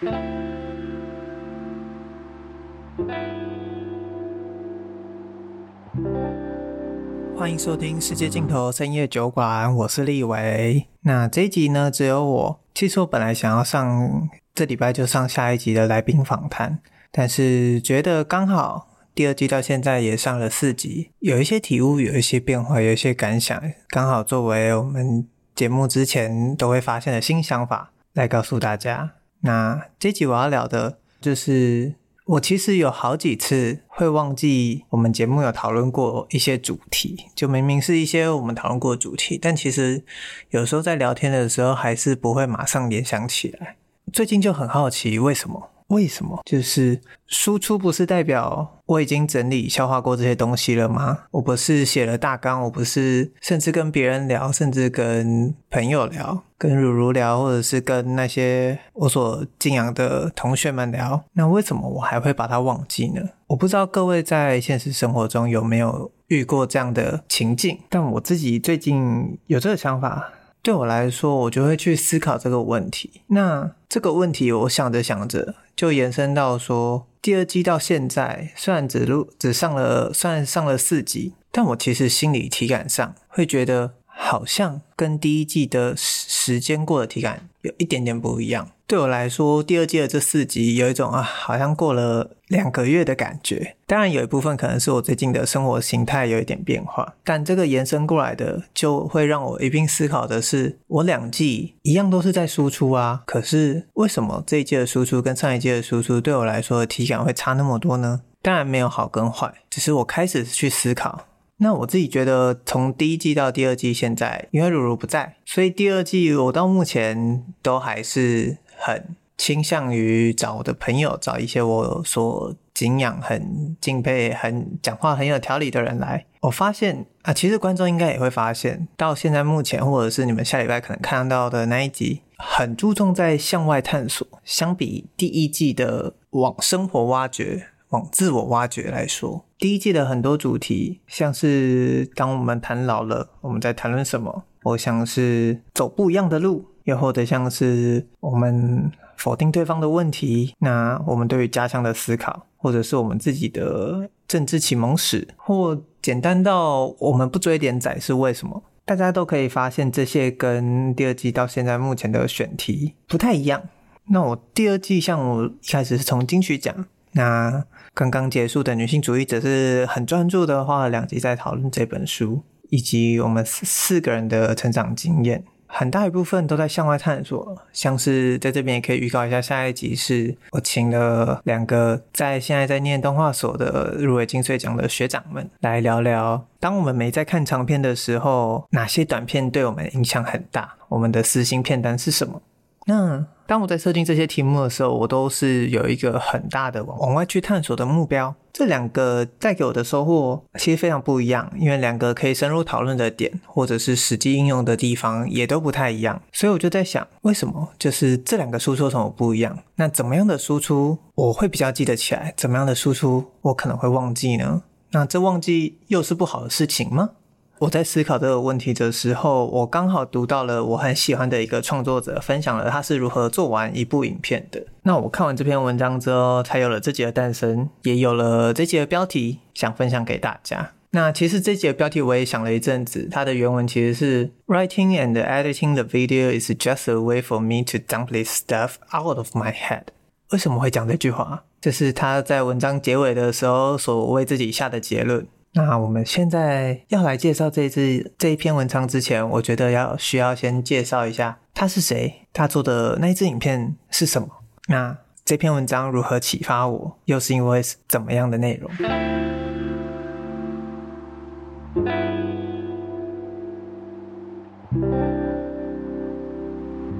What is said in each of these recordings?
欢迎收听《世界尽头深夜酒馆》，我是立维。那这一集呢，只有我。其实我本来想要上这礼拜就上下一集的来宾访谈，但是觉得刚好第二季到现在也上了四集，有一些体悟，有一些变化，有一些感想，刚好作为我们节目之前都会发现的新想法来告诉大家。那这集我要聊的就是。我其实有好几次会忘记我们节目有讨论过一些主题，就明明是一些我们讨论过的主题，但其实有时候在聊天的时候还是不会马上联想起来。最近就很好奇为什么？为什么？就是输出不是代表我已经整理消化过这些东西了吗？我不是写了大纲，我不是甚至跟别人聊，甚至跟朋友聊，跟如如聊，或者是跟那些我所敬仰的同学们聊，那为什么我还会把它忘记呢？我不知道各位在现实生活中有没有遇过这样的情境，但我自己最近有这个想法。对我来说，我就会去思考这个问题。那这个问题，我想着想着，就延伸到说，第二季到现在，虽然只录只上了，算上了四集，但我其实心理体感上会觉得，好像跟第一季的时时间过的体感有一点点不一样。对我来说，第二季的这四集有一种啊，好像过了两个月的感觉。当然，有一部分可能是我最近的生活形态有一点变化，但这个延伸过来的，就会让我一并思考的是，我两季一样都是在输出啊，可是为什么这一季的输出跟上一季的输出对我来说的体感会差那么多呢？当然没有好跟坏，只是我开始去思考。那我自己觉得，从第一季到第二季，现在因为如如不在，所以第二季我到目前都还是。很倾向于找我的朋友，找一些我所敬仰、很敬佩、很讲话很有条理的人来。我发现啊，其实观众应该也会发现，到现在目前，或者是你们下礼拜可能看到的那一集，很注重在向外探索。相比第一季的往生活挖掘、往自我挖掘来说，第一季的很多主题，像是当我们谈老了，我们在谈论什么？我像是走不一样的路。又或者像是我们否定对方的问题，那我们对于家乡的思考，或者是我们自己的政治启蒙史，或简单到我们不追点载是为什么？大家都可以发现这些跟第二季到现在目前的选题不太一样。那我第二季像我一开始是从金曲奖，那刚刚结束的女性主义者是很专注的花了两集在讨论这本书，以及我们四四个人的成长经验。很大一部分都在向外探索，像是在这边也可以预告一下，下一集是我请了两个在现在在念动画所的入围金穗奖的学长们来聊聊，当我们没在看长片的时候，哪些短片对我们影响很大，我们的私心片单是什么？那当我在设定这些题目的时候，我都是有一个很大的往往外去探索的目标。这两个带给我的收获其实非常不一样，因为两个可以深入讨论的点，或者是实际应用的地方也都不太一样。所以我就在想，为什么就是这两个输出有什么不一样？那怎么样的输出我会比较记得起来？怎么样的输出我可能会忘记呢？那这忘记又是不好的事情吗？我在思考这个问题的时候，我刚好读到了我很喜欢的一个创作者分享了他是如何做完一部影片的。那我看完这篇文章之后，才有了这集的诞生，也有了这集的标题，想分享给大家。那其实这集的标题我也想了一阵子，它的原文其实是 Writing and editing the video is just a way for me to dump this stuff out of my head。为什么会讲这句话？这是他在文章结尾的时候所为自己下的结论。那我们现在要来介绍这一次这一篇文章之前，我觉得要需要先介绍一下他是谁，他做的那一支影片是什么。那这篇文章如何启发我，又是因为怎么样的内容？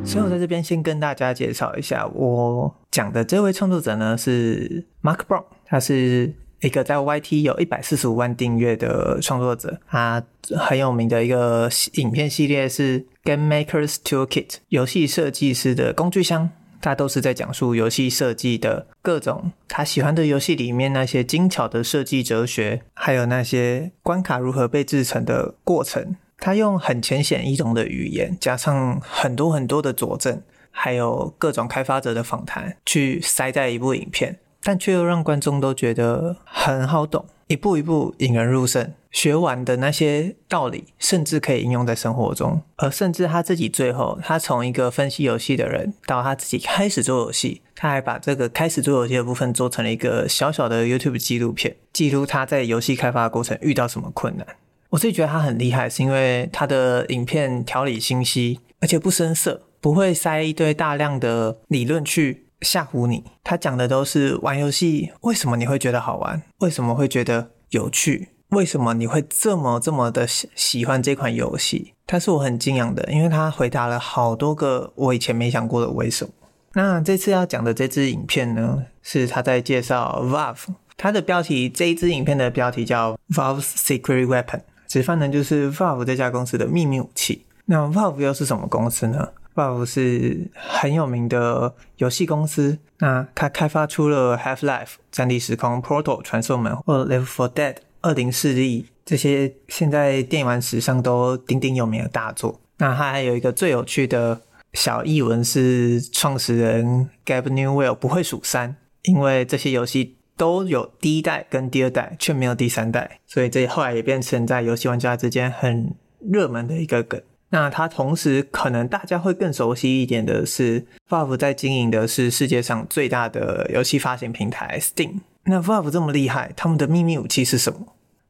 所以我在这边先跟大家介绍一下，我讲的这位创作者呢是 Mark Brown，他是。一个在 YT 有一百四十五万订阅的创作者，他很有名的一个影片系列是 Game Maker's Toolkit，游戏设计师的工具箱。他都是在讲述游戏设计的各种他喜欢的游戏里面那些精巧的设计哲学，还有那些关卡如何被制成的过程。他用很浅显易懂的语言，加上很多很多的佐证，还有各种开发者的访谈去塞在一部影片，但却又让观众都觉得很好懂，一步一步引人入胜。学完的那些道理，甚至可以应用在生活中。而甚至他自己最后，他从一个分析游戏的人，到他自己开始做游戏，他还把这个开始做游戏的部分做成了一个小小的 YouTube 纪录片，记录他在游戏开发的过程遇到什么困难。我自己觉得他很厉害，是因为他的影片条理清晰，而且不生涩，不会塞一堆大量的理论去吓唬你。他讲的都是玩游戏，为什么你会觉得好玩？为什么会觉得有趣？为什么你会这么这么的喜喜欢这款游戏？他是我很敬仰的，因为他回答了好多个我以前没想过的为什么。那这次要讲的这支影片呢，是他在介绍 Valve，他的标题，这一支影片的标题叫 Valve's Secret Weapon，直翻呢就是 Valve 这家公司的秘密武器。那 Valve 又是什么公司呢？Valve 是很有名的游戏公司，那它开发出了 Half-Life、战地时空、Portal、传送门或 Left 4 Dead。二零四力这些现在电玩史上都鼎鼎有名的大作，那它还有一个最有趣的小译文是创始人 Gab Newell 不会数三，因为这些游戏都有第一代跟第二代，却没有第三代，所以这后来也变成在游戏玩家之间很热门的一个梗。那它同时可能大家会更熟悉一点的是，Valve 在经营的是世界上最大的游戏发行平台 Steam。那 Valve 这么厉害，他们的秘密武器是什么？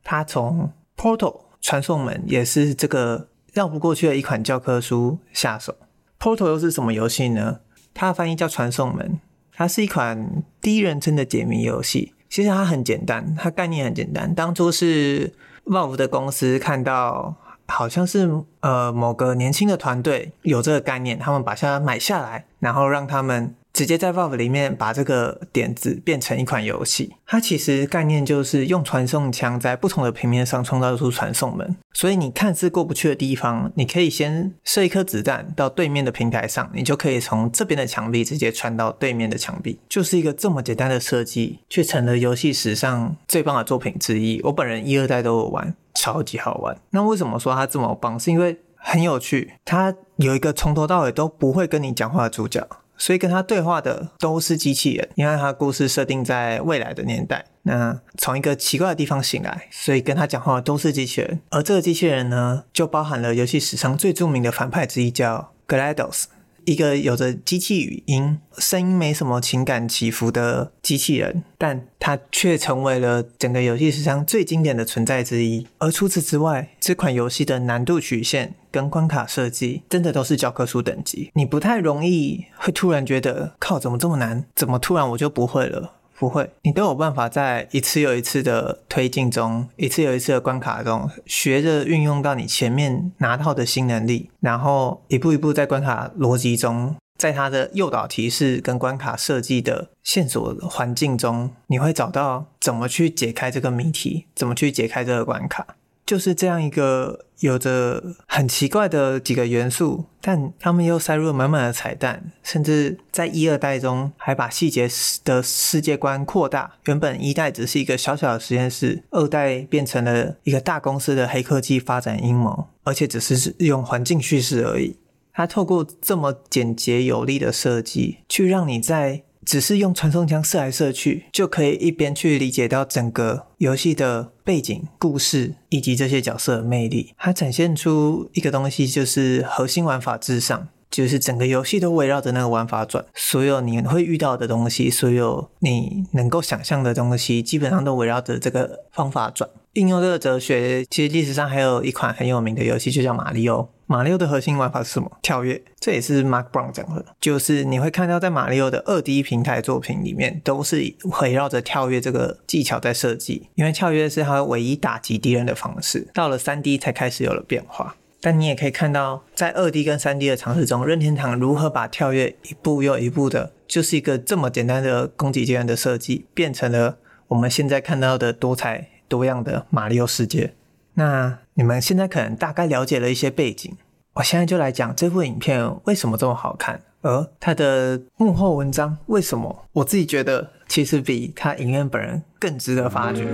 他从 Portal 传送门也是这个绕不过去的一款教科书下手。Portal 又是什么游戏呢？它的翻译叫传送门，它是一款第一人称的解谜游戏。其实它很简单，它概念很简单。当初是 Valve 的公司看到，好像是呃某个年轻的团队有这个概念，他们把它买下来，然后让他们。直接在 Valve 里面把这个点子变成一款游戏，它其实概念就是用传送枪在不同的平面上创造出传送门，所以你看似过不去的地方，你可以先射一颗子弹到对面的平台上，你就可以从这边的墙壁直接穿到对面的墙壁，就是一个这么简单的设计，却成了游戏史上最棒的作品之一。我本人一二代都有玩，超级好玩。那为什么说它这么棒？是因为很有趣，它有一个从头到尾都不会跟你讲话的主角。所以跟他对话的都是机器人，因为他故事设定在未来的年代，那从一个奇怪的地方醒来，所以跟他讲话的都是机器人。而这个机器人呢，就包含了游戏史上最著名的反派之一，叫 GLaDOS。一个有着机器语音、声音没什么情感起伏的机器人，但它却成为了整个游戏史上最经典的存在之一。而除此之外，这款游戏的难度曲线跟关卡设计真的都是教科书等级，你不太容易会突然觉得靠，怎么这么难？怎么突然我就不会了？不会，你都有办法在一次又一次的推进中，一次又一次的关卡中，学着运用到你前面拿到的新能力，然后一步一步在关卡逻辑中，在它的诱导提示跟关卡设计的线索环境中，你会找到怎么去解开这个谜题，怎么去解开这个关卡。就是这样一个有着很奇怪的几个元素，但他们又塞入了满满的彩蛋，甚至在一二代中还把细节的世界观扩大。原本一代只是一个小小的实验室，二代变成了一个大公司的黑科技发展阴谋，而且只是用环境叙事而已。它透过这么简洁有力的设计，去让你在。只是用传送枪射来射去，就可以一边去理解到整个游戏的背景、故事以及这些角色的魅力。它展现出一个东西，就是核心玩法至上，就是整个游戏都围绕着那个玩法转。所有你会遇到的东西，所有你能够想象的东西，基本上都围绕着这个方法转。应用这个哲学，其实历史上还有一款很有名的游戏，就叫马里奥。马里奥的核心玩法是什么？跳跃。这也是 Mark Brown 讲的，就是你会看到在马里奥的二 D 平台作品里面，都是围绕着跳跃这个技巧在设计。因为跳跃是它唯一打击敌人的方式。到了三 D 才开始有了变化。但你也可以看到，在二 D 跟三 D 的尝试中，任天堂如何把跳跃一步又一步的，就是一个这么简单的攻击阶段的设计，变成了我们现在看到的多彩。多样的马里奥世界，那你们现在可能大概了解了一些背景，我现在就来讲这部影片为什么这么好看，而它的幕后文章为什么我自己觉得其实比他影院本人更值得发掘。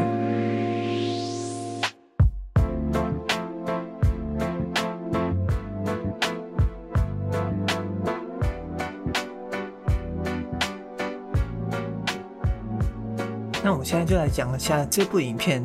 那我现在就来讲一下这部影片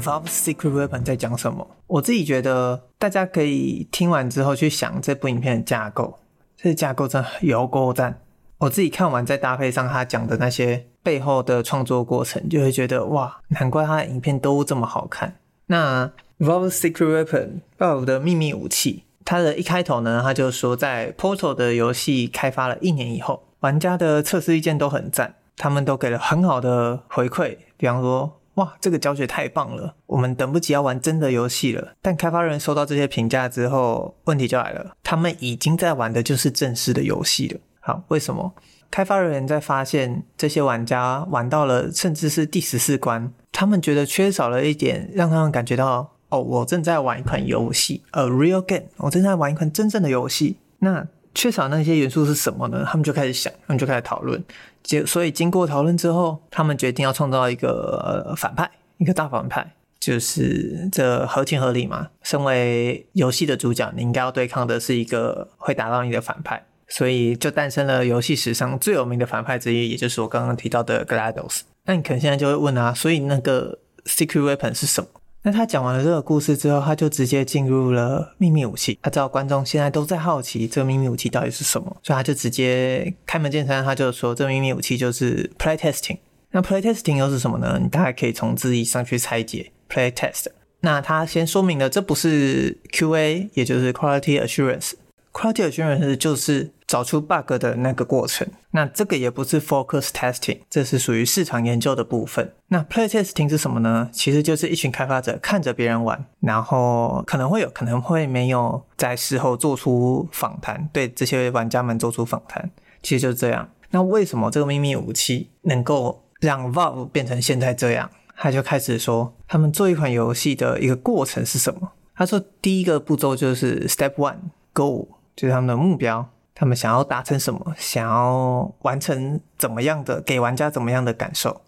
Valve Secret Weapon》在讲什么。我自己觉得，大家可以听完之后去想这部影片的架构，这架构真的有够赞。我自己看完再搭配上他讲的那些背后的创作过程，就会觉得哇，难怪他的影片都这么好看。那《Valve Secret Weapon》Valve 的秘密武器，它的一开头呢，他就说在 Portal 的游戏开发了一年以后，玩家的测试意见都很赞。他们都给了很好的回馈，比方说，哇，这个教学太棒了，我们等不及要玩真的游戏了。但开发人收到这些评价之后，问题就来了，他们已经在玩的就是正式的游戏了。好，为什么？开发人员在发现这些玩家玩到了甚至是第十四关，他们觉得缺少了一点，让他们感觉到，哦，我正在玩一款游戏，a real game，我正在玩一款真正的游戏。那缺少那些元素是什么呢？他们就开始想，他们就开始讨论。就所以经过讨论之后，他们决定要创造一个、反派，一个大反派，就是这合情合理嘛。身为游戏的主角，你应该要对抗的是一个会打到你的反派，所以就诞生了游戏史上最有名的反派之一，也就是我刚刚提到的 GLaDOS。那你可能现在就会问啊，所以那个 Secret Weapon 是什么？那他讲完了这个故事之后，他就直接进入了秘密武器。他知道观众现在都在好奇这个秘密武器到底是什么，所以他就直接开门见山，他就说这秘密武器就是 Playtesting。那 Playtesting 又是什么呢？你大概可以从字义上去拆解 Playtest。那他先说明了这不是 QA，也就是 Quality Assurance。Quality Assurance 就是找出 bug 的那个过程，那这个也不是 focus testing，这是属于市场研究的部分。那 play testing 是什么呢？其实就是一群开发者看着别人玩，然后可能会有，可能会没有，在事后做出访谈，对这些玩家们做出访谈，其实就是这样。那为什么这个秘密武器能够让 Valve 变成现在这样？他就开始说，他们做一款游戏的一个过程是什么？他说，第一个步骤就是 Step One Go。就是他们的目标，他们想要达成什么，想要完成怎么样的，给玩家怎么样的感受。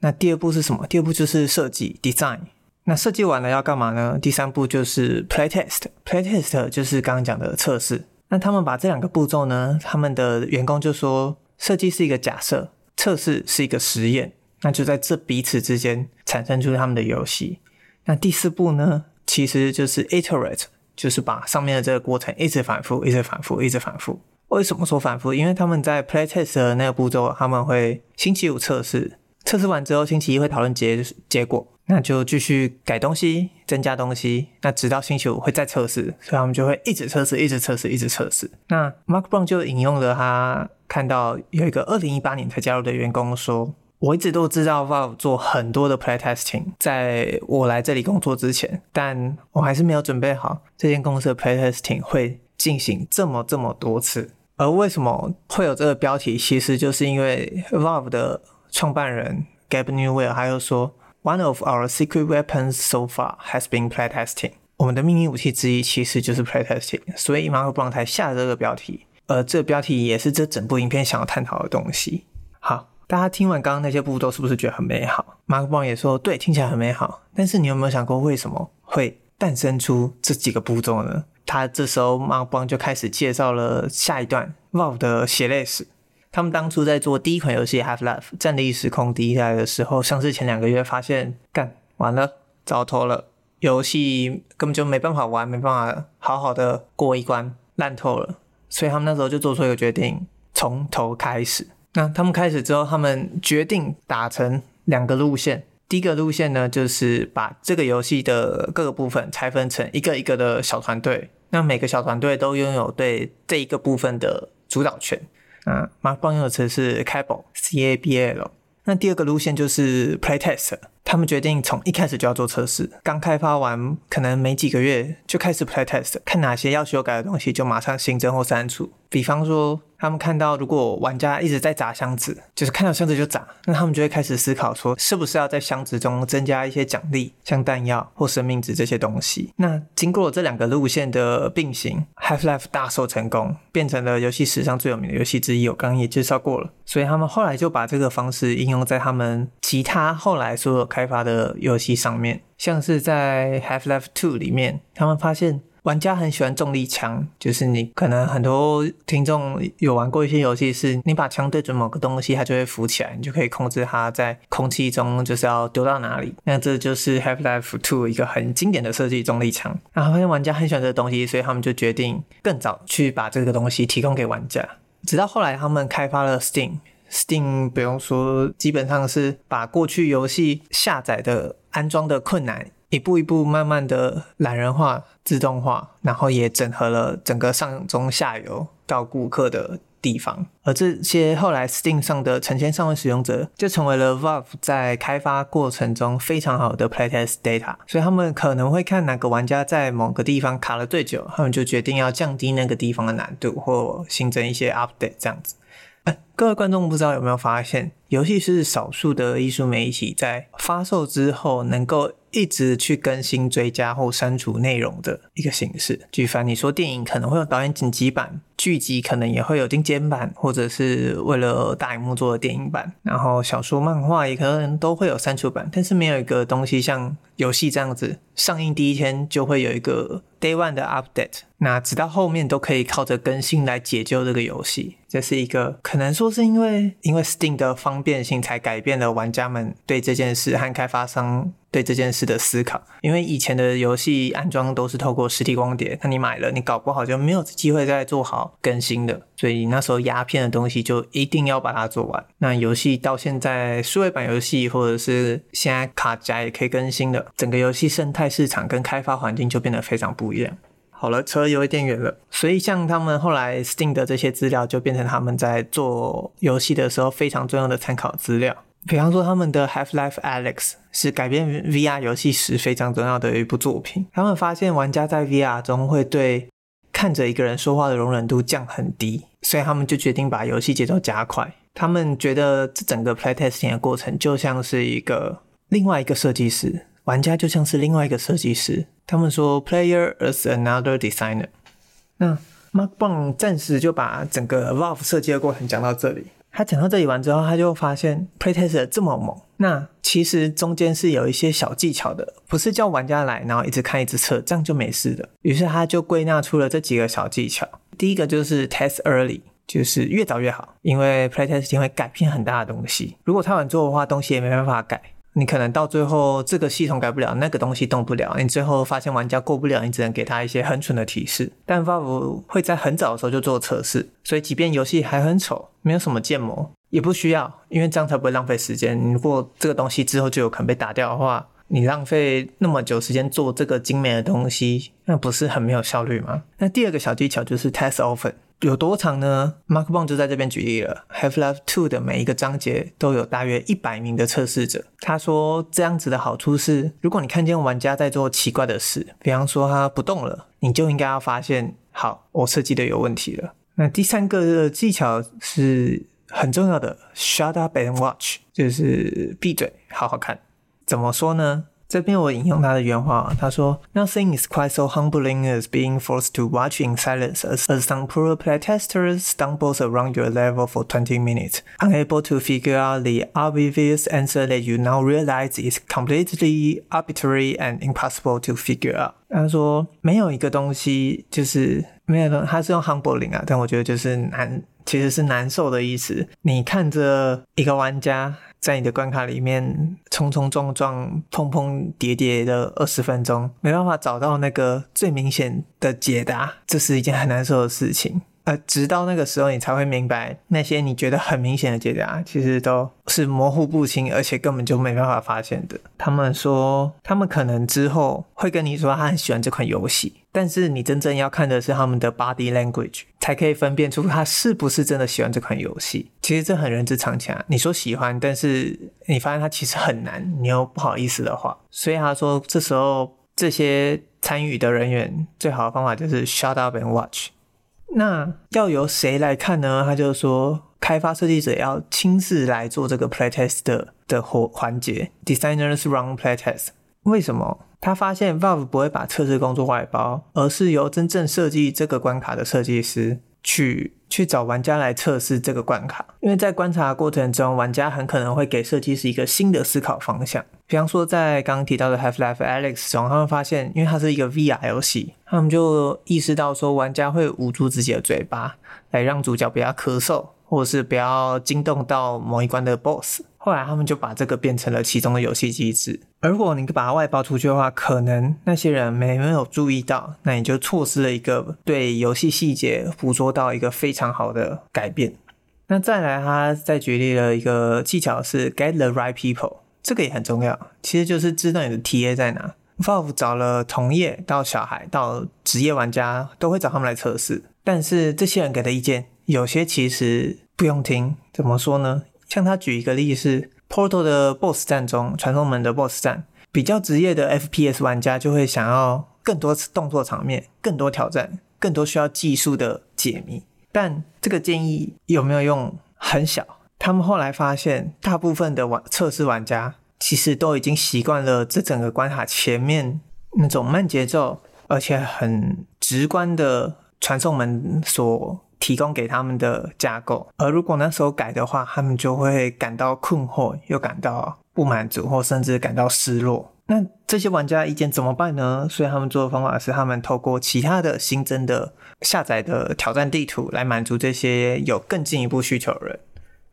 那第二步是什么？第二步就是设计 （design）。那设计完了要干嘛呢？第三步就是 playtest。playtest 就是刚刚讲的测试。那他们把这两个步骤呢，他们的员工就说，设计是一个假设，测试是一个实验。那就在这彼此之间产生出他们的游戏。那第四步呢，其实就是 iterate。就是把上面的这个过程一直反复，一直反复，一直反复。为什么说反复？因为他们在 playtest 的那个步骤，他们会星期五测试，测试完之后星期一会讨论结结果，那就继续改东西，增加东西，那直到星期五会再测试，所以他们就会一直测试，一直测试，一直测试。那 Mark Brown 就引用了他看到有一个二零一八年才加入的员工说。我一直都知道 Val 做很多的 playtesting，在我来这里工作之前，但我还是没有准备好这间公司的 playtesting 会进行这么这么多次。而为什么会有这个标题？其实就是因为 Valve 的创办人 Gabe Newell 还有说，One of our secret weapons so far has been playtesting。我们的秘密武器之一其实就是 playtesting，所以 Mark Brown 才下了这个标题。而这个标题也是这整部影片想要探讨的东西。好。大家听完刚刚那些步骤，是不是觉得很美好？Mark Brown 也说，对，听起来很美好。但是你有没有想过，为什么会诞生出这几个步骤呢？他这时候 marbon 就开始介绍了下一段 Valve 的血泪史。他们当初在做第一款游戏《Half-Life》战栗时空第一代的时候，上市前两个月发现，干完了，糟透了，游戏根本就没办法玩，没办法好好的过一关，烂透了。所以他们那时候就做出一个决定，从头开始。那他们开始之后，他们决定打成两个路线。第一个路线呢，就是把这个游戏的各个部分拆分成一个一个的小团队。那每个小团队都拥有对这一个部分的主导权。嗯，Mark Brown 用的词是 cable（c-a-b-l）。那第二个路线就是 Playtest。他们决定从一开始就要做测试，刚开发完可能没几个月就开始 Playtest，看哪些要修改的东西就马上新增或删除。比方说。他们看到，如果玩家一直在砸箱子，就是看到箱子就砸，那他们就会开始思考说，是不是要在箱子中增加一些奖励，像弹药或生命值这些东西。那经过这两个路线的并行，Half-Life 大受成功，变成了游戏史上最有名的游戏之一。我刚刚也介绍过了，所以他们后来就把这个方式应用在他们其他后来所有开发的游戏上面，像是在 Half-Life 2里面，他们发现。玩家很喜欢重力枪，就是你可能很多听众有玩过一些游戏，是你把枪对准某个东西，它就会浮起来，你就可以控制它在空气中就是要丢到哪里。那这就是 Half-Life to 一个很经典的设计重力枪。然后发现玩家很喜欢这个东西，所以他们就决定更早去把这个东西提供给玩家。直到后来他们开发了 Steam，Steam 不用说，基本上是把过去游戏下载的安装的困难。一步一步慢慢的懒人化、自动化，然后也整合了整个上中下游到顾客的地方。而这些后来 Steam 上的成千上万使用者，就成为了 Valve 在开发过程中非常好的 playtest data。所以他们可能会看哪个玩家在某个地方卡了最久，他们就决定要降低那个地方的难度，或新增一些 update 这样子。各位观众不知道有没有发现，游戏是少数的艺术媒体在发售之后能够。一直去更新、追加或删除内容的一个形式。举凡你说电影可能会有导演剪辑版，剧集可能也会有精简版，或者是为了大荧幕做的电影版。然后小说、漫画也可能都会有删除版，但是没有一个东西像游戏这样子，上映第一天就会有一个 Day One 的 Update，那直到后面都可以靠着更新来解救这个游戏。这是一个可能说是因为因为 Steam 的方便性才改变了玩家们对这件事和开发商。对这件事的思考，因为以前的游戏安装都是透过实体光碟，那你买了，你搞不好就没有机会再做好更新的，所以那时候压片的东西就一定要把它做完。那游戏到现在数位版游戏或者是现在卡夹也可以更新的，整个游戏生态市场跟开发环境就变得非常不一样。好了，车有一点远了，所以像他们后来 Steam 的这些资料就变成他们在做游戏的时候非常重要的参考资料。比方说，他们的 Half-Life Alex 是改编 VR 游戏时非常重要的一部作品。他们发现玩家在 VR 中会对看着一个人说话的容忍度降很低，所以他们就决定把游戏节奏加快。他们觉得这整个 playtesting 的过程就像是一个另外一个设计师，玩家就像是另外一个设计师。他们说 Player as another designer。那 Mark Brown 暂时就把整个 Valve 设计的过程讲到这里。他讲到这里完之后，他就发现 playtest 这么猛，那其实中间是有一些小技巧的，不是叫玩家来，然后一直看一直测，这样就没事的。于是他就归纳出了这几个小技巧。第一个就是 test early，就是越早越好，因为 playtesting 会改变很大的东西。如果太晚做的话，东西也没办法改。你可能到最后这个系统改不了，那个东西动不了，你最后发现玩家过不了，你只能给他一些很蠢的提示。但 Valve 会在很早的时候就做测试，所以即便游戏还很丑，没有什么建模，也不需要，因为这样才不会浪费时间。如果这个东西之后就有可能被打掉的话，你浪费那么久时间做这个精美的东西，那不是很没有效率吗？那第二个小技巧就是 test often。有多长呢？Mark Bond 就在这边举例了。Half-Life 2的每一个章节都有大约一百名的测试者。他说这样子的好处是，如果你看见玩家在做奇怪的事，比方说他不动了，你就应该要发现，好，我设计的有问题了。那第三个技巧是很重要的，Shut up and watch，就是闭嘴，好好看。怎么说呢？这边我引用他的原话，他说：“Nothing is quite so humbling as being forced to watch in silence as, as some poor playtester stumbles around your level for twenty minutes, unable to figure out the obvious answer that you now realize is completely arbitrary and impossible to figure out。”他说：“没有一个东西就是没有东，他是用 humbling 啊，但我觉得就是难，其实是难受的意思。你看着一个玩家。” 在你的关卡里面冲冲撞撞、碰碰叠叠的二十分钟，没办法找到那个最明显的解答，这是一件很难受的事情。呃，直到那个时候，你才会明白，那些你觉得很明显的解答，其实都是模糊不清，而且根本就没办法发现的。他们说，他们可能之后会跟你说，他很喜欢这款游戏，但是你真正要看的是他们的 body language，才可以分辨出他是不是真的喜欢这款游戏。其实这很人之常情啊。你说喜欢，但是你发现它其实很难，你又不好意思的话，所以他说，这时候这些参与的人员最好的方法就是 shut up and watch。那要由谁来看呢？他就说，开发设计者要亲自来做这个 playtest 的的环环节，designers run playtest。为什么？他发现 Valve 不会把测试工作外包，而是由真正设计这个关卡的设计师去去找玩家来测试这个关卡，因为在观察过程中，玩家很可能会给设计师一个新的思考方向。比方说，在刚刚提到的 Half-Life Alex 中，他们发现，因为它是一个 VR 游戏，他们就意识到说，玩家会捂住自己的嘴巴，来让主角不要咳嗽。或者是不要惊动到某一关的 BOSS，后来他们就把这个变成了其中的游戏机制。而如果你把它外包出去的话，可能那些人没没有注意到，那你就错失了一个对游戏细节捕捉到一个非常好的改变。那再来，他再举例了一个技巧是 Get the right people，这个也很重要，其实就是知道你的 TA 在哪。Valve 找了同业到小孩到职业玩家都会找他们来测试，但是这些人给的意见。有些其实不用听，怎么说呢？像他举一个例子是，Portal 的 BOSS 战中，传送门的 BOSS 战，比较职业的 FPS 玩家就会想要更多动作场面、更多挑战、更多需要技术的解谜。但这个建议有没有用？很小。他们后来发现，大部分的玩测试玩家其实都已经习惯了这整个关卡前面那种慢节奏，而且很直观的传送门所。提供给他们的架构，而如果那时候改的话，他们就会感到困惑，又感到不满足，或甚至感到失落。那这些玩家意见怎么办呢？所以他们做的方法是，他们透过其他的新增的下载的挑战地图来满足这些有更进一步需求的人。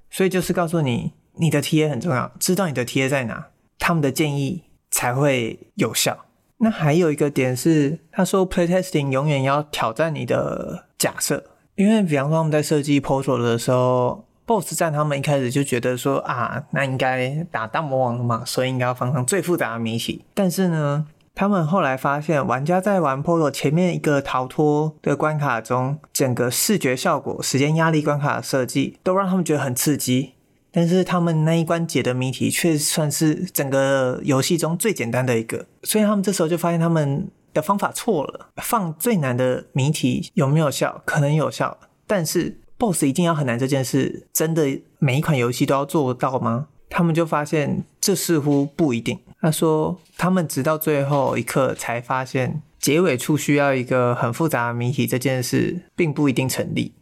所以就是告诉你，你的 TA 很重要，知道你的 TA 在哪，他们的建议才会有效。那还有一个点是，他说 playtesting 永远要挑战你的假设。因为比方说他们在设计 Portal 的时候，BOSS 战他们一开始就觉得说啊，那应该打大魔王了嘛，所以应该要放上最复杂的谜题。但是呢，他们后来发现，玩家在玩 Portal 前面一个逃脱的关卡中，整个视觉效果、时间压力关卡的设计，都让他们觉得很刺激。但是他们那一关解的谜题，却算是整个游戏中最简单的一个。所以他们这时候就发现他们。的方法错了，放最难的谜题有没有效？可能有效，但是 BOSS 一定要很难这件事，真的每一款游戏都要做到吗？他们就发现这似乎不一定。他说，他们直到最后一刻才发现，结尾处需要一个很复杂的谜题这件事，并不一定成立。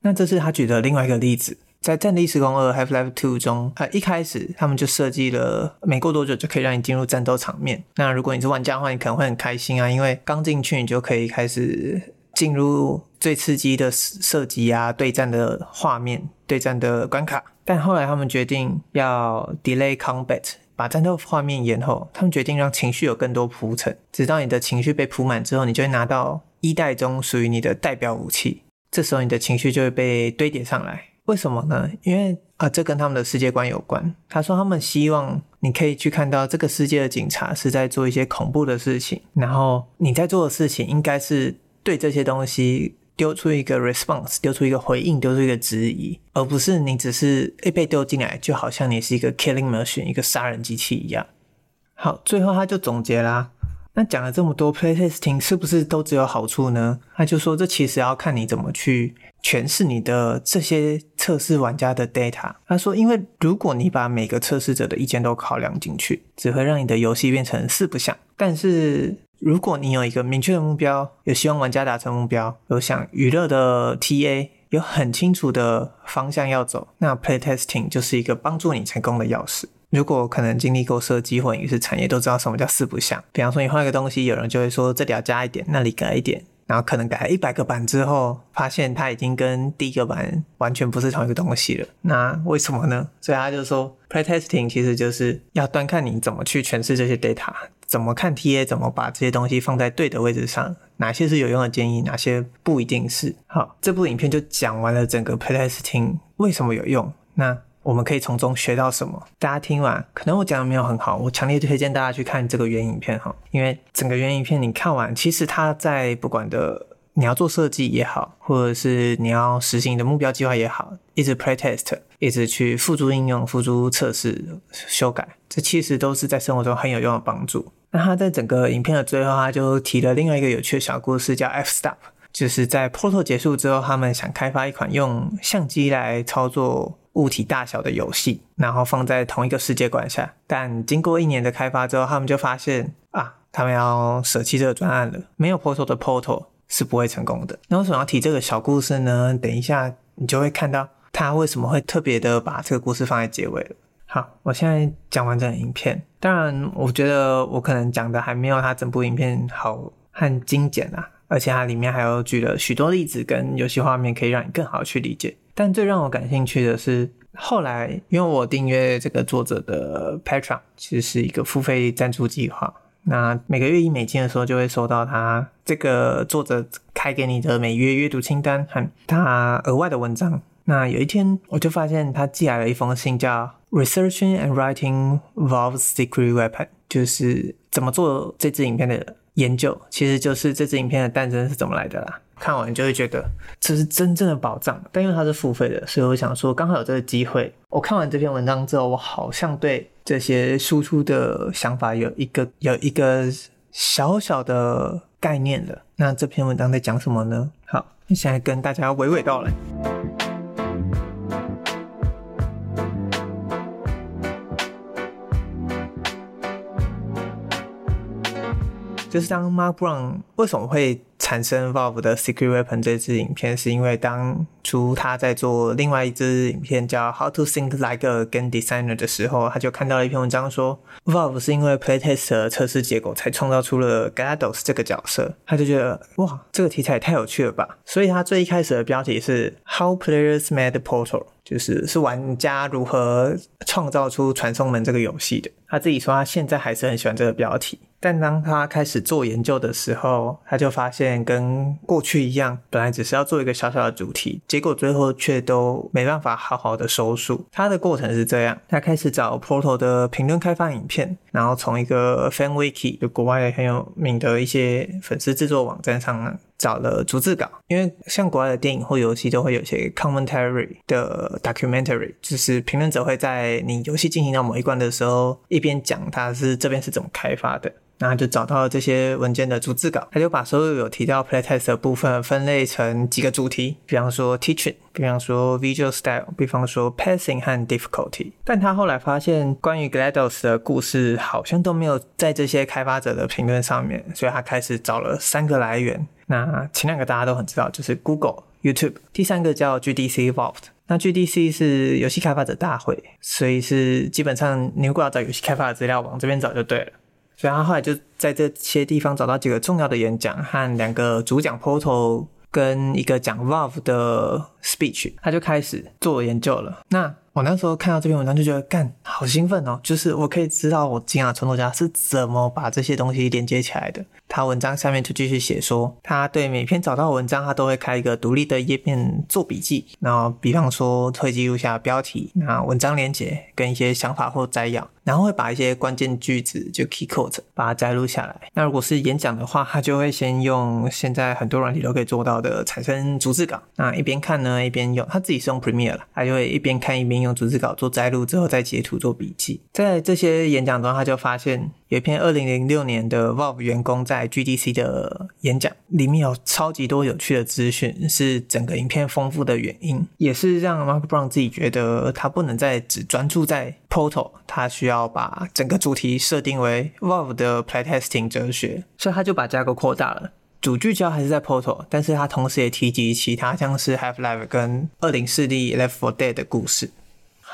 那这是他举的另外一个例子。在《战地时空二》（Half-Life Two） 中，啊，一开始他们就设计了，没过多久就可以让你进入战斗场面。那如果你是玩家的话，你可能会很开心啊，因为刚进去你就可以开始进入最刺激的射击啊、对战的画面、对战的关卡。但后来他们决定要 delay combat，把战斗画面延后。他们决定让情绪有更多铺陈，直到你的情绪被铺满之后，你就会拿到一代中属于你的代表武器。这时候你的情绪就会被堆叠上来。为什么呢？因为啊，这跟他们的世界观有关。他说他们希望你可以去看到这个世界的警察是在做一些恐怖的事情，然后你在做的事情应该是对这些东西丢出一个 response，丢出一个回应，丢出一个质疑，而不是你只是一被丢进来，就好像你是一个 killing machine，一个杀人机器一样。好，最后他就总结啦。那讲了这么多，playtesting 是不是都只有好处呢？他就说，这其实要看你怎么去诠释你的这些测试玩家的 data。他说，因为如果你把每个测试者的意见都考量进去，只会让你的游戏变成四不像。但是如果你有一个明确的目标，有希望玩家达成目标，有想娱乐的 TA，有很清楚的方向要走，那 playtesting 就是一个帮助你成功的钥匙。如果可能经历过设计或影视产业，都知道什么叫四不像。比方说，你换一个东西，有人就会说这里要加一点，那里改一点，然后可能改了一百个版之后，发现它已经跟第一个版完全不是同一个东西了。那为什么呢？所以他就说，playtesting 其实就是要端看你怎么去诠释这些 data，怎么看 TA，怎么把这些东西放在对的位置上，哪些是有用的建议，哪些不一定是。好，这部影片就讲完了整个 playtesting 为什么有用。那我们可以从中学到什么？大家听完，可能我讲的没有很好，我强烈推荐大家去看这个原影片哈，因为整个原影片你看完，其实它在不管的你要做设计也好，或者是你要实行的目标计划也好，一直 playtest，一直去付诸应用、付诸测试、修改，这其实都是在生活中很有用的帮助。那他在整个影片的最后，他就提了另外一个有趣的小故事，叫 F-Stop，就是在 Portal 结束之后，他们想开发一款用相机来操作。物体大小的游戏，然后放在同一个世界观下，但经过一年的开发之后，他们就发现啊，他们要舍弃这个专案了。没有 Portal 的 Portal，是不会成功的。那为什么要提这个小故事呢？等一下你就会看到他为什么会特别的把这个故事放在结尾了。好，我现在讲完整影片。当然，我觉得我可能讲的还没有他整部影片好和精简啊，而且它里面还有举了许多例子跟游戏画面，可以让你更好去理解。但最让我感兴趣的是，后来因为我订阅这个作者的 Patreon，其实是一个付费赞助计划。那每个月一美金的时候，就会收到他这个作者开给你的每月阅读清单和他额外的文章。那有一天，我就发现他寄来了一封信，叫 Researching and Writing Valve's Secret Weapon，就是怎么做这支影片的研究，其实就是这支影片的诞生是怎么来的啦。看完就会觉得这是真正的宝藏，但因为它是付费的，所以我想说，刚好有这个机会。我看完这篇文章之后，我好像对这些输出的想法有一个有一个小小的概念了。那这篇文章在讲什么呢？好，现在跟大家娓娓道来。就是当 Mark Brown 为什么会产生 Valve 的 Secret Weapon 这支影片，是因为当初他在做另外一支影片叫 How to Think Like a Game Designer 的时候，他就看到了一篇文章说，Valve 是因为 Playtest 的测试结果才创造出了 GLaDOS 这个角色，他就觉得哇，这个题材也太有趣了吧，所以他最一开始的标题是 How Players Made Portal，就是是玩家如何创造出传送门这个游戏的。他自己说他现在还是很喜欢这个标题。但当他开始做研究的时候，他就发现跟过去一样，本来只是要做一个小小的主题，结果最后却都没办法好好的收束。他的过程是这样：他开始找 Portal 的评论开发影片，然后从一个 Fan Wiki 就国外很有名的一些粉丝制作网站上找了逐字稿。因为像国外的电影或游戏都会有一些 commentary 的 documentary，就是评论者会在你游戏进行到某一关的时候，一边讲他是这边是怎么开发的。那就找到了这些文件的逐字稿，他就把所有有提到 playtest 的部分分类成几个主题，比方说 teaching，比方说 visual style，比方说 passing 和 difficulty。但他后来发现，关于 GLaDOS 的故事好像都没有在这些开发者的评论上面，所以他开始找了三个来源。那前两个大家都很知道，就是 Google、YouTube，第三个叫 GDC Valve。那 GDC 是游戏开发者大会，所以是基本上你如果要找游戏开发的资料，往这边找就对了。所以他后来就在这些地方找到几个重要的演讲和两个主讲 Portal 跟一个讲 v o v e 的 speech，他就开始做研究了。那我那时候看到这篇文章就觉得，干，好兴奋哦！就是我可以知道我惊讶创作家是怎么把这些东西连接起来的。他文章下面就继续写说，他对每篇找到文章，他都会开一个独立的页面做笔记，然后比方说会记录下标题、那文章连接跟一些想法或摘要，然后会把一些关键句子就 key quote 把它摘录下来。那如果是演讲的话，他就会先用现在很多软体都可以做到的产生逐字稿，那一边看呢一边用，他自己是用 Premiere 了，他就会一边看一边用逐字稿做摘录，之后再截图做笔记。在这些演讲中，他就发现。有一篇二零零六年的 Valve 员工在 GDC 的演讲，里面有超级多有趣的资讯，是整个影片丰富的原因，也是让 Mark Brown 自己觉得他不能再只专注在 Portal，他需要把整个主题设定为 Valve 的 Playtesting 哲学，所以他就把架构扩大了，主聚焦还是在 Portal，但是他同时也提及其他像是 Half-Life 跟二零四 D Left 4 Dead 的故事。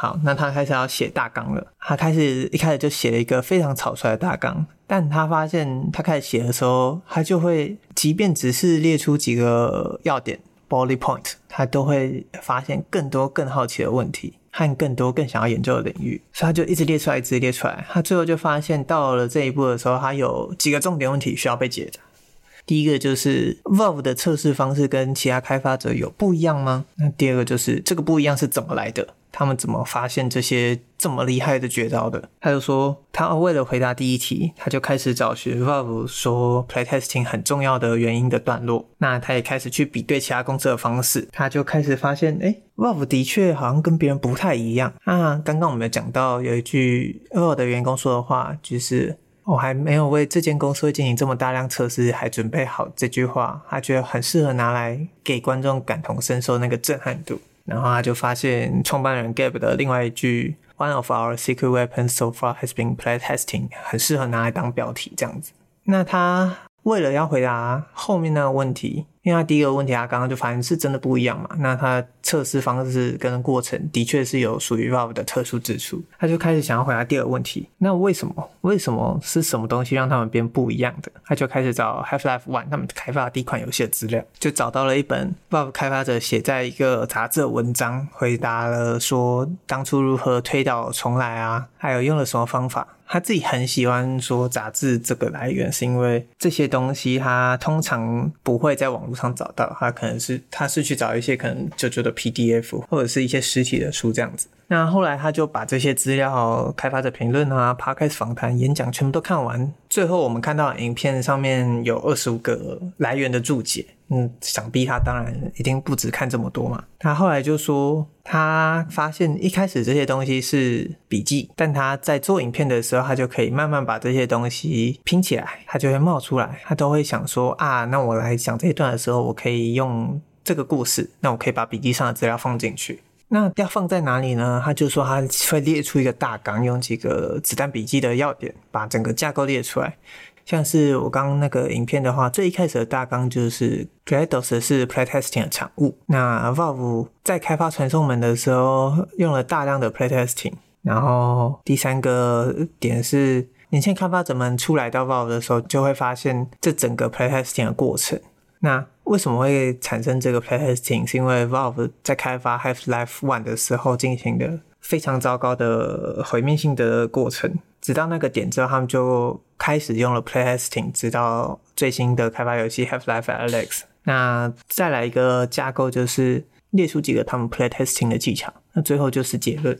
好，那他开始要写大纲了。他开始一开始就写了一个非常草率的大纲，但他发现他开始写的时候，他就会，即便只是列出几个要点 （bullet point），他都会发现更多更好奇的问题和更多更想要研究的领域，所以他就一直列出来，一直列出来。他最后就发现，到了这一步的时候，他有几个重点问题需要被解答。第一个就是 Valve 的测试方式跟其他开发者有不一样吗？那第二个就是这个不一样是怎么来的？他们怎么发现这些这么厉害的绝招的？他就说，他为了回答第一题，他就开始找寻 Valve 说 playtesting 很重要的原因的段落。那他也开始去比对其他公司的方式，他就开始发现，哎，Valve 的确好像跟别人不太一样。啊，刚刚我们有讲到有一句 Valve 的员工说的话，就是我还没有为这间公司会进行这么大量测试还准备好。这句话，他觉得很适合拿来给观众感同身受那个震撼度。然后他就发现创办人 Gab 的另外一句 “One of our secret weapons so far has been playtesting” 很适合拿来当标题这样子。那他为了要回答后面那个问题，因为他第一个问题他刚刚就发现是真的不一样嘛，那他测试方式跟过程的确是有属于 Valve 的特殊之处，他就开始想要回答第二个问题，那为什么？为什么是什么东西让他们变不一样的？他就开始找 Half-Life One 他们开发的第一款游戏的资料，就找到了一本 Valve 开发者写在一个杂志的文章，回答了说当初如何推倒重来啊，还有用了什么方法。他自己很喜欢说杂志这个来源，是因为这些东西他通常不会在网络上找到，他可能是他是去找一些可能就觉得 PDF 或者是一些实体的书这样子。那后来他就把这些资料、开发者评论啊、Podcast 访谈、演讲全部都看完，最后我们看到影片上面有二十五个来源的注解。嗯，想必他当然一定不止看这么多嘛。他后来就说，他发现一开始这些东西是笔记，但他在做影片的时候，他就可以慢慢把这些东西拼起来，他就会冒出来。他都会想说啊，那我来讲这一段的时候，我可以用这个故事，那我可以把笔记上的资料放进去。那要放在哪里呢？他就说他会列出一个大纲，用几个子弹笔记的要点，把整个架构列出来。像是我刚刚那个影片的话，最一开始的大纲就是 GLaDOS 是 playtesting 的产物。那 Valve 在开发传送门的时候用了大量的 playtesting。然后第三个点是，年轻开发者们初来到 Valve 的时候，就会发现这整个 playtesting 的过程。那为什么会产生这个 playtesting？是因为 Valve 在开发 Half-Life One 的时候进行的非常糟糕的毁灭性的过程。直到那个点之后，他们就开始用了 playtesting，直到最新的开发游戏 Half-Life Alex。那再来一个架构，就是列出几个他们 playtesting 的技巧。那最后就是结论，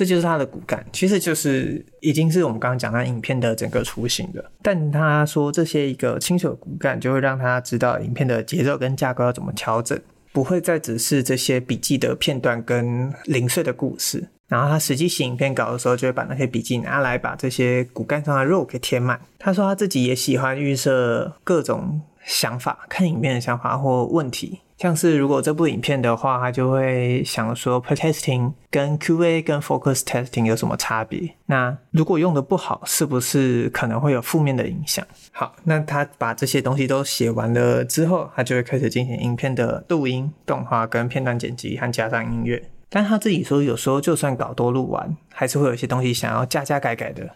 这就是他的骨干，其实就是已经是我们刚刚讲的影片的整个雏形了。但他说这些一个清楚的骨干，就会让他知道影片的节奏跟架构要怎么调整，不会再只是这些笔记的片段跟零碎的故事。然后他实际写影片稿的时候，就会把那些笔记拿来把这些骨干上的肉给填满。他说他自己也喜欢预设各种想法，看影片的想法或问题，像是如果这部影片的话，他就会想说 playtesting 跟 QA 跟 focus testing 有什么差别？那如果用的不好，是不是可能会有负面的影响？好，那他把这些东西都写完了之后，他就会开始进行影片的录音、动画跟片段剪辑和加上音乐。但他自己说，有时候就算稿都录完，还是会有一些东西想要加加改改的。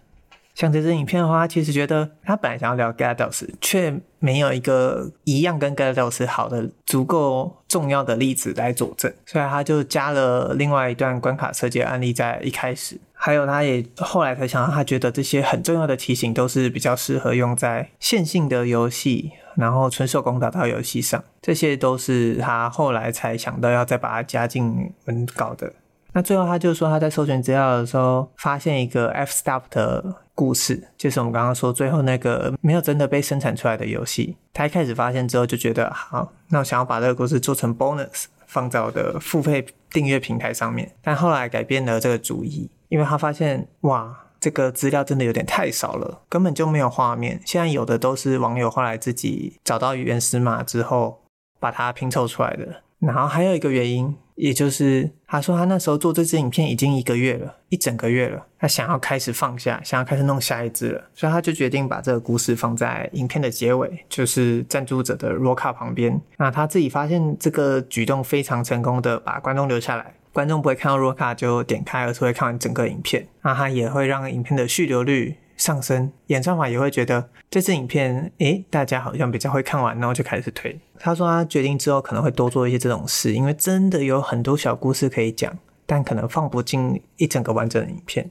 像这支影片的话，其实觉得他本来想要聊 GADOS，却没有一个一样跟 GADOS 好的、足够重要的例子来佐证，所以他就加了另外一段关卡设计案例在一开始。还有，他也后来才想到，他觉得这些很重要的提醒都是比较适合用在线性的游戏。然后纯手工打造游戏上，这些都是他后来才想到要再把它加进文稿的。那最后他就说他在搜寻资料的时候，发现一个 F-Stop 的故事，就是我们刚刚说最后那个没有真的被生产出来的游戏。他一开始发现之后就觉得好，那我想要把这个故事做成 bonus，放在我的付费订阅平台上面。但后来改变了这个主意，因为他发现哇。这个资料真的有点太少了，根本就没有画面。现在有的都是网友后来自己找到原始码之后把它拼凑出来的。然后还有一个原因，也就是他说他那时候做这支影片已经一个月了，一整个月了，他想要开始放下，想要开始弄下一支了，所以他就决定把这个故事放在影片的结尾，就是赞助者的 roka 旁边。那他自己发现这个举动非常成功的把观众留下来。观众不会看到 roka 就点开，而是会看完整个影片。那它也会让影片的续留率上升，演算法也会觉得这支影片，诶，大家好像比较会看完，然后就开始推。他说他决定之后可能会多做一些这种事，因为真的有很多小故事可以讲，但可能放不进一整个完整的影片。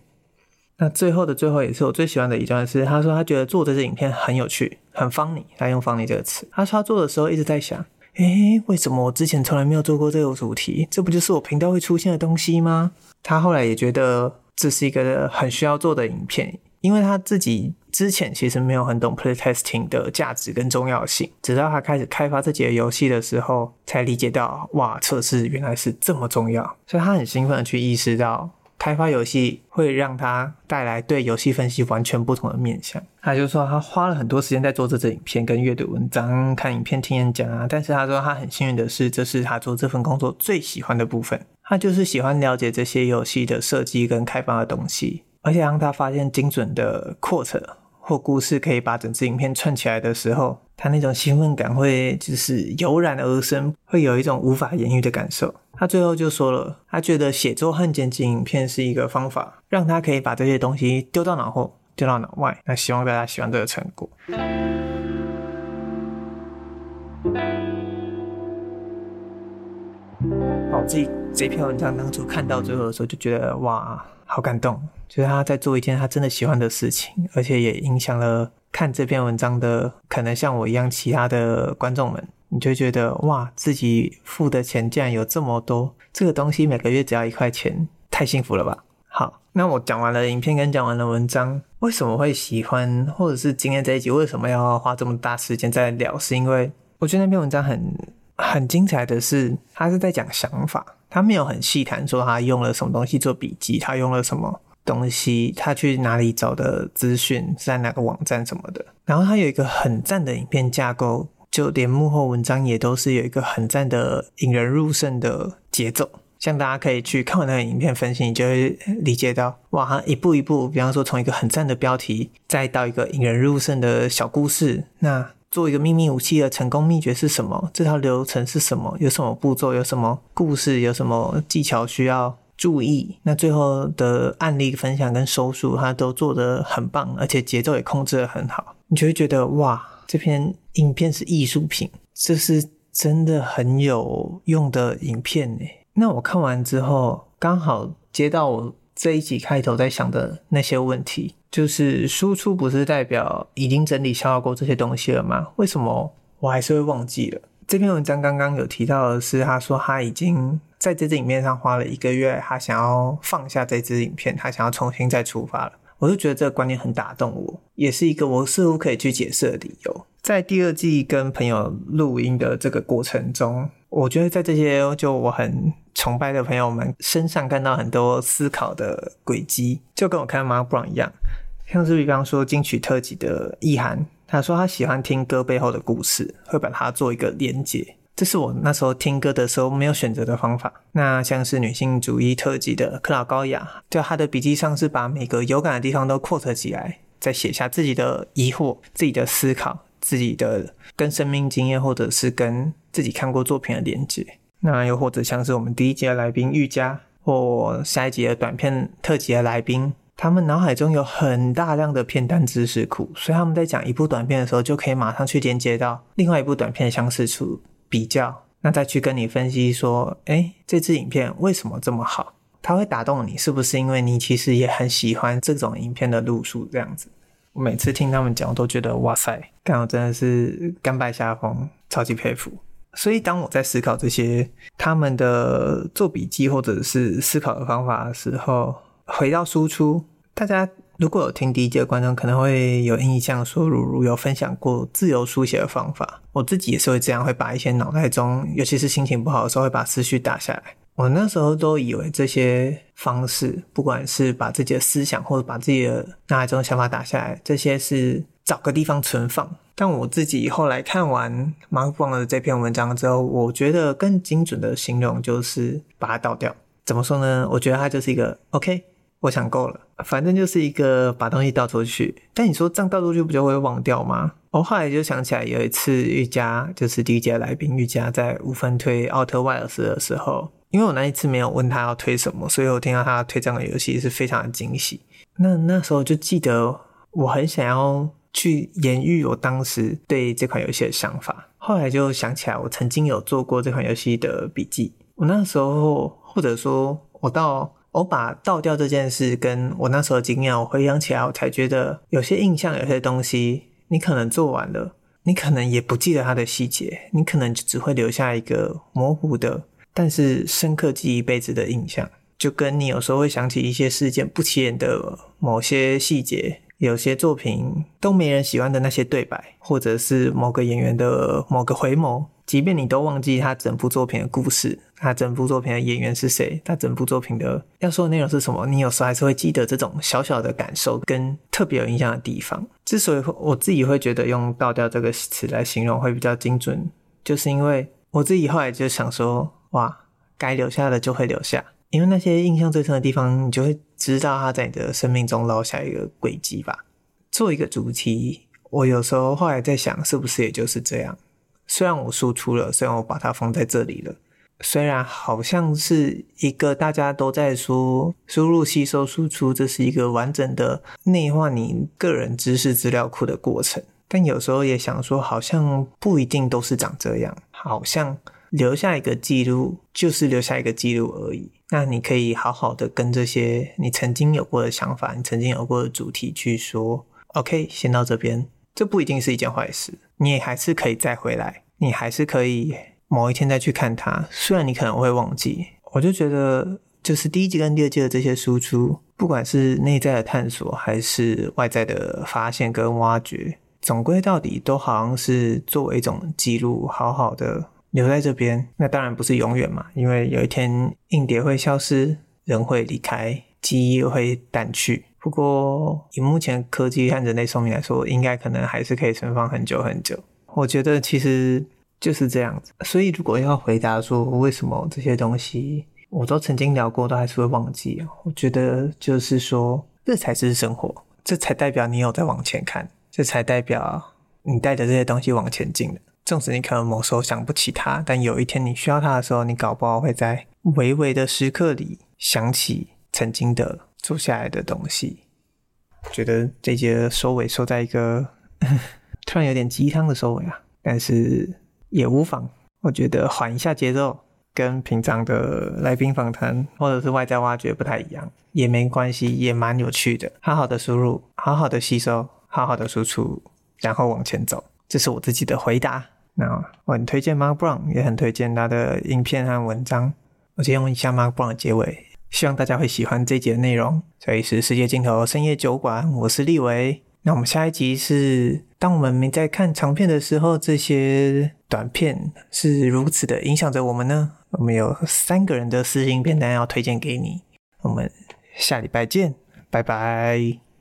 那最后的最后，也是我最喜欢的一段是，他说他觉得做这支影片很有趣，很 funny，他用 funny 这个词。他说他做的时候一直在想。诶，为什么我之前从来没有做过这个主题？这不就是我频道会出现的东西吗？他后来也觉得这是一个很需要做的影片，因为他自己之前其实没有很懂 playtesting 的价值跟重要性，直到他开始开发自己的游戏的时候，才理解到哇，测试原来是这么重要，所以他很兴奋的去意识到。开发游戏会让他带来对游戏分析完全不同的面向。他就说他花了很多时间在做这支影片，跟阅读文章、看影片、听演讲啊。但是他说他很幸运的是，这是他做这份工作最喜欢的部分。他就是喜欢了解这些游戏的设计跟开发的东西，而且让他发现精准的 quote 或故事可以把整支影片串起来的时候，他那种兴奋感会就是油然而生，会有一种无法言喻的感受。他最后就说了，他觉得写作和剪辑影片是一个方法，让他可以把这些东西丢到脑后，丢到脑外。那希望大家喜欢这个成果。好，这这篇文章当初看到最后的时候，就觉得哇，好感动。就是他在做一件他真的喜欢的事情，而且也影响了看这篇文章的可能像我一样其他的观众们。你就觉得哇，自己付的钱竟然有这么多，这个东西每个月只要一块钱，太幸福了吧？好，那我讲完了影片跟讲完了文章，为什么会喜欢，或者是今天这一集为什么要花这么大时间在聊？是因为我觉得那篇文章很。很精彩的是，他是在讲想法，他没有很细谈说他用了什么东西做笔记，他用了什么东西，他去哪里找的资讯，在哪个网站什么的。然后他有一个很赞的影片架构，就连幕后文章也都是有一个很赞的引人入胜的节奏。像大家可以去看完那个影片分析，你就会理解到，哇，一步一步，比方说从一个很赞的标题，再到一个引人入胜的小故事，那。做一个秘密武器的成功秘诀是什么？这套流程是什么？有什么步骤？有什么故事？有什么技巧需要注意？那最后的案例分享跟收束，它都做得很棒，而且节奏也控制得很好。你就会觉得哇，这篇影片是艺术品，这是真的很有用的影片呢。那我看完之后，刚好接到我这一集开头在想的那些问题。就是输出不是代表已经整理消化过这些东西了吗？为什么我还是会忘记了？这篇文章刚刚有提到的是，他说他已经在这支影片上花了一个月，他想要放下这支影片，他想要重新再出发了。我就觉得这个观念很打动我，也是一个我似乎可以去解释的理由。在第二季跟朋友录音的这个过程中，我觉得在这些就我很崇拜的朋友们身上看到很多思考的轨迹，就跟我看 Mar Brown 一样。像是比方说金曲特辑的意涵，他说他喜欢听歌背后的故事，会把它做一个连结。这是我那时候听歌的时候没有选择的方法。那像是女性主义特辑的克劳高雅，就他的笔记上是把每个有感的地方都 quote 起来，再写下自己的疑惑、自己的思考、自己的跟生命经验，或者是跟自己看过作品的连结。那又或者像是我们第一集的来宾玉佳，或下一集的短片特辑的来宾。他们脑海中有很大量的片单知识库，所以他们在讲一部短片的时候，就可以马上去连接到另外一部短片相似处比较，那再去跟你分析说，诶，这支影片为什么这么好？它会打动你，是不是因为你其实也很喜欢这种影片的路数这样子？我每次听他们讲，我都觉得哇塞，刚好真的是甘拜下风，超级佩服。所以当我在思考这些他们的做笔记或者是思考的方法的时候，回到输出，大家如果有听第一季的观众，可能会有印象说，如如有分享过自由书写的方法。我自己也是会这样，会把一些脑袋中，尤其是心情不好的时候，会把思绪打下来。我那时候都以为这些方式，不管是把自己的思想，或者把自己的脑海中的想法打下来，这些是找个地方存放。但我自己后来看完 Mark Brown 的这篇文章之后，我觉得更精准的形容就是把它倒掉。怎么说呢？我觉得它就是一个 OK。我想够了，反正就是一个把东西倒出去。但你说这样倒出去不就会忘掉吗？我后来就想起来有一次玉佳，就是第一届来宾玉佳在五分推奥特外尔斯的时候，因为我那一次没有问他要推什么，所以我听到他推这样的游戏是非常的惊喜。那那时候就记得我很想要去言喻我当时对这款游戏的想法。后来就想起来，我曾经有做过这款游戏的笔记。我那时候或者说我到。我把倒掉这件事跟我那时候的经验，我回想起来，我才觉得有些印象、有些东西，你可能做完了，你可能也不记得它的细节，你可能只会留下一个模糊的，但是深刻记一辈子的印象。就跟你有时候会想起一些事件不起眼的某些细节，有些作品都没人喜欢的那些对白，或者是某个演员的某个回眸。即便你都忘记他整部作品的故事，他整部作品的演员是谁，他整部作品的要说的内容是什么，你有时候还是会记得这种小小的感受跟特别有印象的地方。之所以我自己会觉得用“倒掉”这个词来形容会比较精准，就是因为我自己后来就想说，哇，该留下的就会留下，因为那些印象最深的地方，你就会知道他在你的生命中留下一个轨迹吧。做一个主题，我有时候后来在想，是不是也就是这样？虽然我输出了，虽然我把它放在这里了，虽然好像是一个大家都在说输入、吸收、输出，这是一个完整的内化你个人知识资料库的过程，但有时候也想说，好像不一定都是长这样，好像留下一个记录就是留下一个记录而已。那你可以好好的跟这些你曾经有过的想法，你曾经有过的主题去说，OK，先到这边。这不一定是一件坏事，你也还是可以再回来，你还是可以某一天再去看它。虽然你可能会忘记，我就觉得，就是第一季跟第二季的这些输出，不管是内在的探索，还是外在的发现跟挖掘，总归到底都好像是作为一种记录，好好的留在这边。那当然不是永远嘛，因为有一天硬碟会消失，人会离开，记忆会淡去。不过，以目前科技和人类寿命来说，应该可能还是可以存放很久很久。我觉得其实就是这样子。所以，如果要回答说为什么这些东西我都曾经聊过，都还是会忘记，我觉得就是说，这才是生活，这才代表你有在往前看，这才代表你带着这些东西往前进的。纵使你可能某时候想不起它，但有一天你需要它的时候，你搞不好会在微微的时刻里想起曾经的。做下来的东西，觉得这节收尾收在一个 突然有点鸡汤的收尾啊，但是也无妨。我觉得缓一下节奏，跟平常的来宾访谈或者是外在挖掘不太一样，也没关系，也蛮有趣的。好好的输入，好好的吸收，好好的输出，然后往前走，这是我自己的回答。那我很推荐 Mark Brown，也很推荐他的影片和文章。我先用一下 Mark Brown 的结尾。希望大家会喜欢这一集的内容。这里是世界尽头深夜酒馆，我是立维。那我们下一集是，当我们没在看长片的时候，这些短片是如此的影响着我们呢？我们有三个人的私信片单要推荐给你。我们下礼拜见，拜拜。